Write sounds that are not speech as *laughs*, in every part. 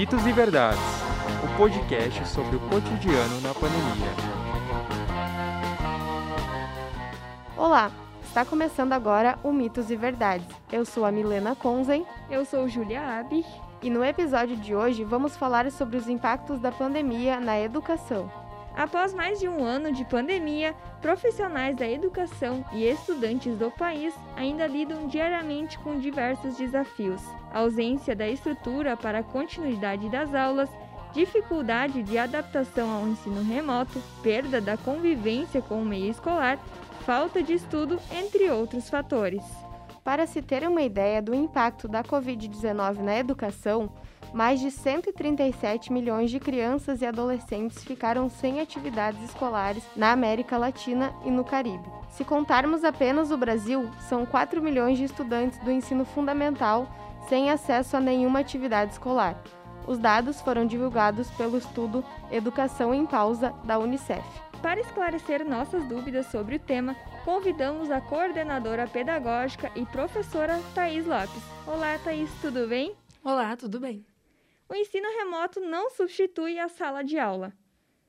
Mitos e Verdades, o podcast sobre o cotidiano na pandemia. Olá, está começando agora o Mitos e Verdades. Eu sou a Milena Konzen. Eu sou Julia Abich. E no episódio de hoje vamos falar sobre os impactos da pandemia na educação. Após mais de um ano de pandemia, profissionais da educação e estudantes do país ainda lidam diariamente com diversos desafios. A ausência da estrutura para a continuidade das aulas, dificuldade de adaptação ao ensino remoto, perda da convivência com o meio escolar, falta de estudo, entre outros fatores. Para se ter uma ideia do impacto da Covid-19 na educação, mais de 137 milhões de crianças e adolescentes ficaram sem atividades escolares na América Latina e no Caribe. Se contarmos apenas o Brasil, são 4 milhões de estudantes do ensino fundamental sem acesso a nenhuma atividade escolar. Os dados foram divulgados pelo estudo Educação em Pausa da Unicef. Para esclarecer nossas dúvidas sobre o tema, convidamos a coordenadora pedagógica e professora Thais Lopes. Olá, Thais, tudo bem? Olá, tudo bem. O ensino remoto não substitui a sala de aula.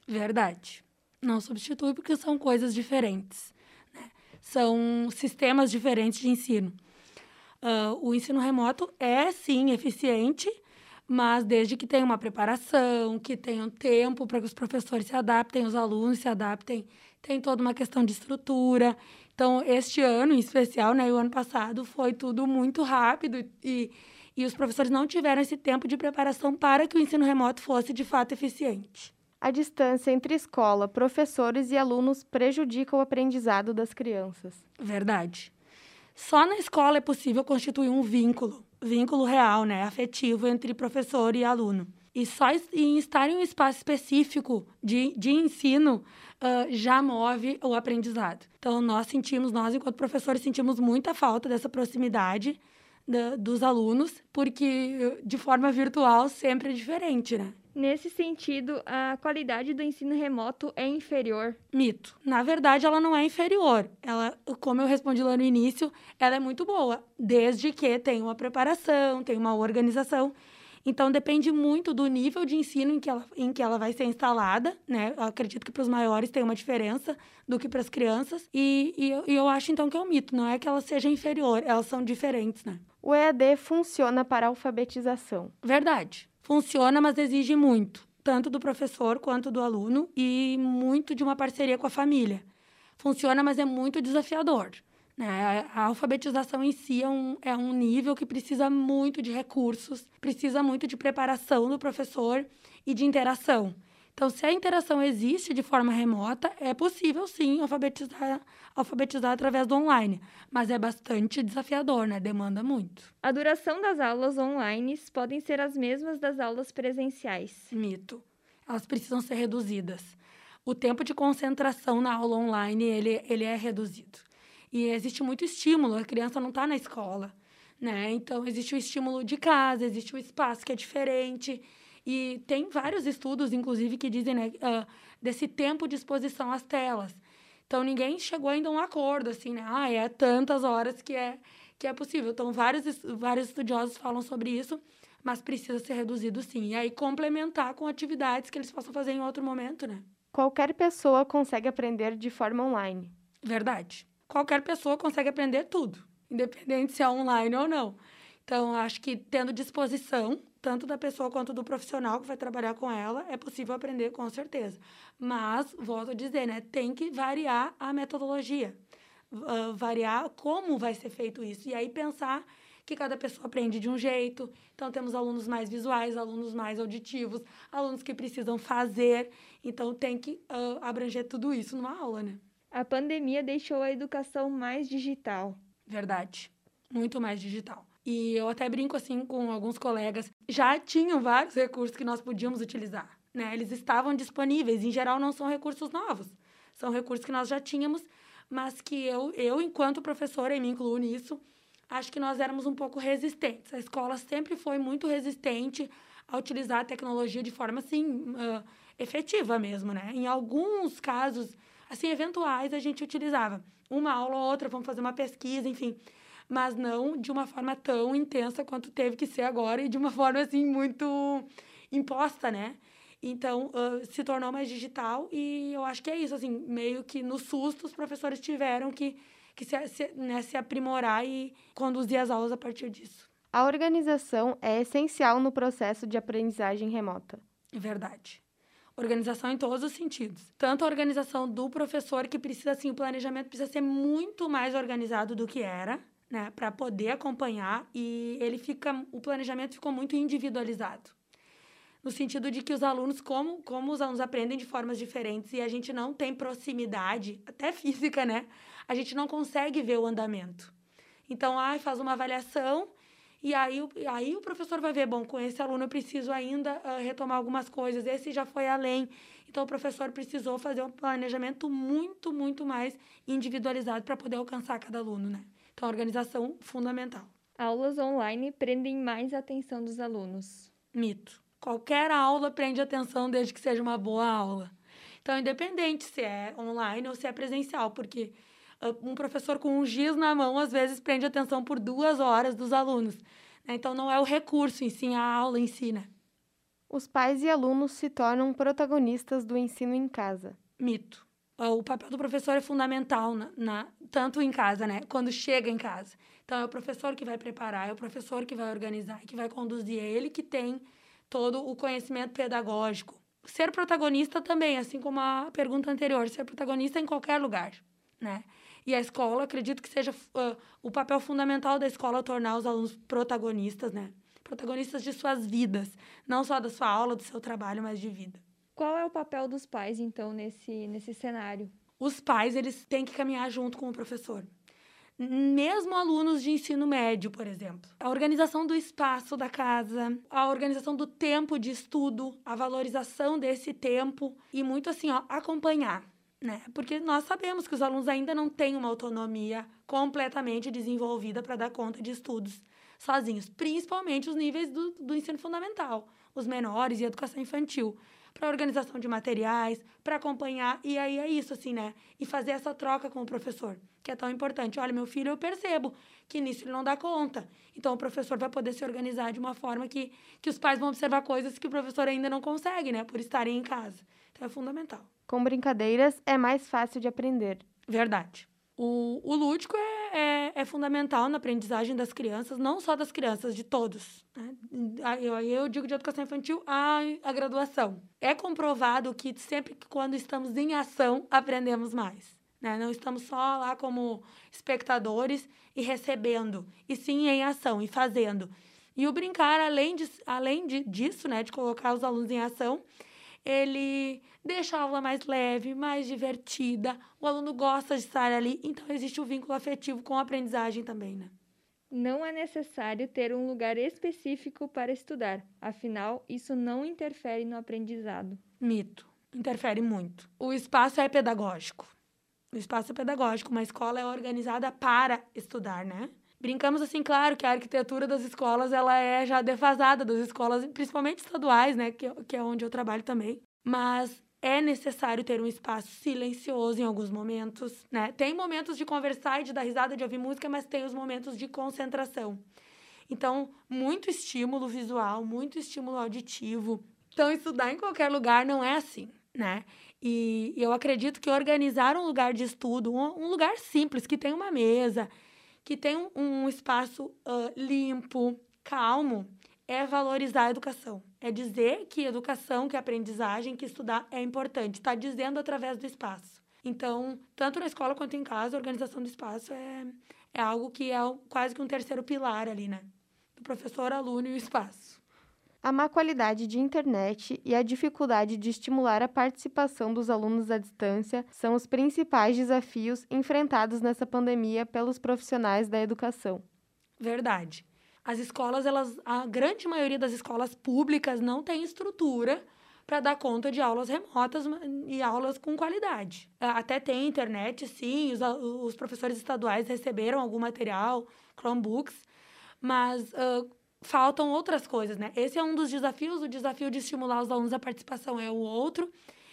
Verdade. Não substitui porque são coisas diferentes. Né? São sistemas diferentes de ensino. Uh, o ensino remoto é, sim, eficiente mas desde que tenha uma preparação, que tenham tempo para que os professores se adaptem, os alunos se adaptem, tem toda uma questão de estrutura. Então, este ano em especial, né, o ano passado, foi tudo muito rápido e, e os professores não tiveram esse tempo de preparação para que o ensino remoto fosse de fato eficiente. A distância entre escola, professores e alunos prejudica o aprendizado das crianças. Verdade. Só na escola é possível constituir um vínculo, vínculo real, né, afetivo entre professor e aluno. E só em estar em um espaço específico de, de ensino uh, já move o aprendizado. Então, nós sentimos, nós enquanto professores, sentimos muita falta dessa proximidade da, dos alunos, porque de forma virtual sempre é diferente, né? Nesse sentido, a qualidade do ensino remoto é inferior? Mito. Na verdade, ela não é inferior. Ela, como eu respondi lá no início, ela é muito boa, desde que tenha uma preparação, tenha uma organização. Então, depende muito do nível de ensino em que ela, em que ela vai ser instalada, né? Eu acredito que para os maiores tem uma diferença do que para as crianças. E, e, eu, e eu acho, então, que é um mito. Não é que ela seja inferior, elas são diferentes, né? O EAD funciona para alfabetização. Verdade. Funciona, mas exige muito, tanto do professor quanto do aluno e muito de uma parceria com a família. Funciona, mas é muito desafiador. Né? A alfabetização em si é um, é um nível que precisa muito de recursos, precisa muito de preparação do professor e de interação. Então, se a interação existe de forma remota, é possível sim alfabetizar, alfabetizar através do online, mas é bastante desafiador, né? Demanda muito. A duração das aulas online podem ser as mesmas das aulas presenciais. Mito. Elas precisam ser reduzidas. O tempo de concentração na aula online, ele, ele é reduzido. E existe muito estímulo, a criança não está na escola, né? Então, existe o estímulo de casa, existe o espaço que é diferente. E tem vários estudos, inclusive, que dizem né, uh, desse tempo de exposição às telas. Então, ninguém chegou ainda a um acordo, assim, né? Ah, é tantas horas que é, que é possível. Então, vários, vários estudiosos falam sobre isso, mas precisa ser reduzido, sim. E aí, complementar com atividades que eles possam fazer em outro momento, né? Qualquer pessoa consegue aprender de forma online. Verdade. Qualquer pessoa consegue aprender tudo, independente se é online ou não. Então, acho que tendo disposição, tanto da pessoa quanto do profissional que vai trabalhar com ela, é possível aprender com certeza. Mas, volto a dizer, né, tem que variar a metodologia, uh, variar como vai ser feito isso. E aí pensar que cada pessoa aprende de um jeito. Então, temos alunos mais visuais, alunos mais auditivos, alunos que precisam fazer. Então, tem que uh, abranger tudo isso numa aula, né? A pandemia deixou a educação mais digital. Verdade. Muito mais digital. E eu até brinco assim com alguns colegas, já tinham vários recursos que nós podíamos utilizar, né? Eles estavam disponíveis, em geral não são recursos novos, são recursos que nós já tínhamos, mas que eu, eu enquanto professora, e me incluo nisso, acho que nós éramos um pouco resistentes. A escola sempre foi muito resistente a utilizar a tecnologia de forma assim uh, efetiva mesmo, né? Em alguns casos assim eventuais a gente utilizava uma aula ou outra, vamos fazer uma pesquisa, enfim mas não de uma forma tão intensa quanto teve que ser agora e de uma *laughs* forma assim muito imposta, né? Então, uh, se tornou mais digital e eu acho que é isso, assim, meio que no susto os professores tiveram que, que se, se, né, se aprimorar e conduzir as aulas a partir disso. A organização é essencial no processo de aprendizagem remota. Verdade. Organização em todos os sentidos. Tanto a organização do professor, que precisa, assim, o planejamento precisa ser muito mais organizado do que era, né, para poder acompanhar, e ele fica, o planejamento ficou muito individualizado no sentido de que os alunos, como, como os alunos aprendem de formas diferentes e a gente não tem proximidade, até física, né? A gente não consegue ver o andamento. Então, ai, faz uma avaliação e aí, aí o professor vai ver, bom, com esse aluno eu preciso ainda uh, retomar algumas coisas, esse já foi além. Então, o professor precisou fazer um planejamento muito, muito mais individualizado para poder alcançar cada aluno, né? Então, organização fundamental. Aulas online prendem mais a atenção dos alunos. Mito. Qualquer aula prende atenção desde que seja uma boa aula. Então, independente se é online ou se é presencial, porque um professor com um giz na mão, às vezes, prende atenção por duas horas dos alunos. Né? Então, não é o recurso em si, a aula em si, né? Os pais e alunos se tornam protagonistas do ensino em casa. Mito. O papel do professor é fundamental, na, na, tanto em casa, né? Quando chega em casa. Então, é o professor que vai preparar, é o professor que vai organizar, que vai conduzir, é ele que tem todo o conhecimento pedagógico. Ser protagonista também, assim como a pergunta anterior, ser protagonista em qualquer lugar, né? E a escola, acredito que seja uh, o papel fundamental da escola tornar os alunos protagonistas, né? Protagonistas de suas vidas, não só da sua aula, do seu trabalho, mas de vida. Qual é o papel dos pais, então, nesse, nesse cenário? Os pais, eles têm que caminhar junto com o professor mesmo alunos de ensino médio, por exemplo. A organização do espaço da casa, a organização do tempo de estudo, a valorização desse tempo e muito assim, ó, acompanhar, né? Porque nós sabemos que os alunos ainda não têm uma autonomia completamente desenvolvida para dar conta de estudos sozinhos, principalmente os níveis do, do ensino fundamental, os menores e educação infantil para organização de materiais, para acompanhar. E aí é isso, assim, né? E fazer essa troca com o professor, que é tão importante. Olha, meu filho, eu percebo que nisso ele não dá conta. Então, o professor vai poder se organizar de uma forma que, que os pais vão observar coisas que o professor ainda não consegue, né? Por estarem em casa. Então, é fundamental. Com brincadeiras, é mais fácil de aprender. Verdade. O, o lúdico é, é, é, fundamental na aprendizagem das crianças, não só das crianças, de todos. Né? Eu, eu digo de educação infantil a, a graduação. É comprovado que sempre que quando estamos em ação, aprendemos mais. Né? Não estamos só lá como espectadores e recebendo, e sim em ação e fazendo. E o brincar, além, de, além de, disso, né, de colocar os alunos em ação, ele deixa a aula mais leve, mais divertida, o aluno gosta de estar ali, então existe o um vínculo afetivo com a aprendizagem também, né? Não é necessário ter um lugar específico para estudar, afinal, isso não interfere no aprendizado. Mito. Interfere muito. O espaço é pedagógico. O espaço é pedagógico, uma escola é organizada para estudar, né? Brincamos assim, claro, que a arquitetura das escolas ela é já defasada das escolas, principalmente estaduais, né, que, que é onde eu trabalho também. Mas é necessário ter um espaço silencioso em alguns momentos, né? Tem momentos de conversar e de dar risada, de ouvir música, mas tem os momentos de concentração. Então, muito estímulo visual, muito estímulo auditivo. Então, estudar em qualquer lugar não é assim, né? E eu acredito que organizar um lugar de estudo, um, lugar simples, que tem uma mesa, que tem um, um espaço uh, limpo, calmo, é valorizar a educação. É dizer que educação, que aprendizagem, que estudar é importante. Está dizendo através do espaço. Então, tanto na escola quanto em casa, a organização do espaço é, é algo que é quase que um terceiro pilar ali, né? Do professor, aluno e o espaço. A má qualidade de internet e a dificuldade de estimular a participação dos alunos à distância são os principais desafios enfrentados nessa pandemia pelos profissionais da educação. Verdade. As escolas, elas, a grande maioria das escolas públicas não tem estrutura para dar conta de aulas remotas e aulas com qualidade. Até tem internet, sim, os, os professores estaduais receberam algum material, Chromebooks, mas uh, faltam outras coisas, né? Esse é um dos desafios, o desafio de estimular os alunos à participação é o outro.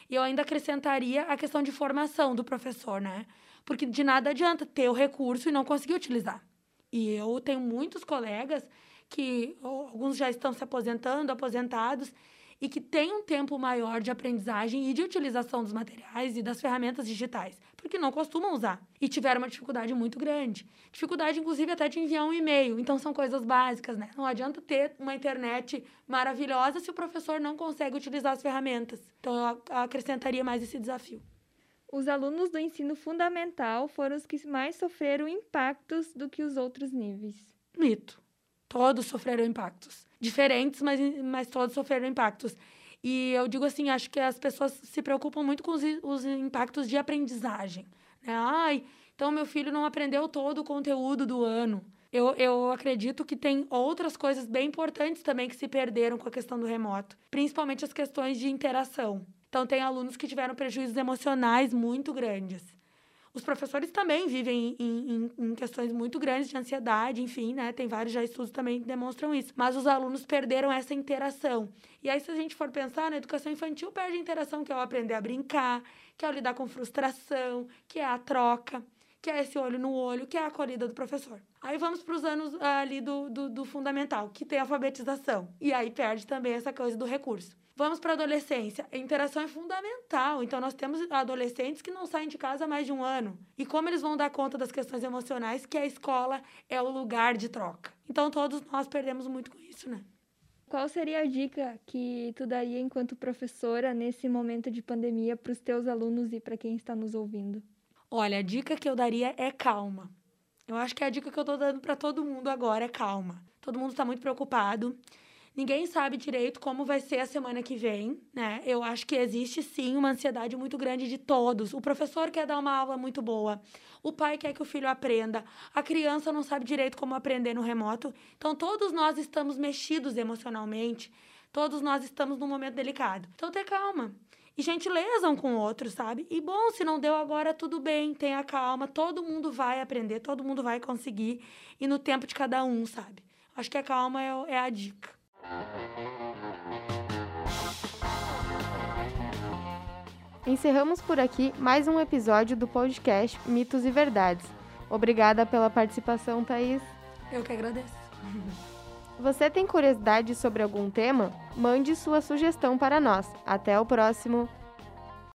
E eu ainda acrescentaria a questão de formação do professor, né? Porque de nada adianta ter o recurso e não conseguir utilizar. E eu tenho muitos colegas que alguns já estão se aposentando, aposentados, e que têm um tempo maior de aprendizagem e de utilização dos materiais e das ferramentas digitais, porque não costumam usar e tiveram uma dificuldade muito grande. Dificuldade, inclusive, até de enviar um e-mail. Então, são coisas básicas, né? Não adianta ter uma internet maravilhosa se o professor não consegue utilizar as ferramentas. Então, eu acrescentaria mais esse desafio. Os alunos do ensino fundamental foram os que mais sofreram impactos do que os outros níveis. Mito. Todos sofreram impactos. Diferentes, mas, mas todos sofreram impactos. E eu digo assim, acho que as pessoas se preocupam muito com os, os impactos de aprendizagem. Né? Ai, então meu filho não aprendeu todo o conteúdo do ano. Eu, eu acredito que tem outras coisas bem importantes também que se perderam com a questão do remoto, principalmente as questões de interação. Então, tem alunos que tiveram prejuízos emocionais muito grandes. Os professores também vivem em, em, em, questões muito grandes de ansiedade, enfim, né? Tem vários já estudos também que demonstram isso. Mas os alunos perderam essa interação. E aí, se a gente for pensar, na educação infantil perde a interação, que é o aprender a brincar, que é o lidar com frustração, que é a troca, que é esse olho no olho, que é a acolhida do professor. Aí vamos para os anos ali do, do, do fundamental, que tem alfabetização. E aí perde também essa coisa do recurso. Vamos para a adolescência. A interação é fundamental. Então, nós temos adolescentes que não saem de casa há mais de um ano. E como eles vão dar conta das questões emocionais, que a escola é o lugar de troca. Então, todos nós perdemos muito com isso, né? Qual seria a dica que tu daria enquanto professora nesse momento de pandemia para os teus alunos e para quem está nos ouvindo? Olha, a dica que eu daria é calma. Eu acho que é a dica que eu estou dando para todo mundo agora é calma. Todo mundo está muito preocupado. Ninguém sabe direito como vai ser a semana que vem, né? Eu acho que existe sim uma ansiedade muito grande de todos. O professor quer dar uma aula muito boa, o pai quer que o filho aprenda, a criança não sabe direito como aprender no remoto. Então, todos nós estamos mexidos emocionalmente, todos nós estamos num momento delicado. Então, ter calma. E gentileza um com o outro, sabe? E bom, se não deu agora, tudo bem, tenha calma, todo mundo vai aprender, todo mundo vai conseguir, e no tempo de cada um, sabe? Acho que a calma é, é a dica. Encerramos por aqui mais um episódio do podcast Mitos e Verdades. Obrigada pela participação, Thaís. Eu que agradeço. Você tem curiosidade sobre algum tema? Mande sua sugestão para nós. Até o próximo!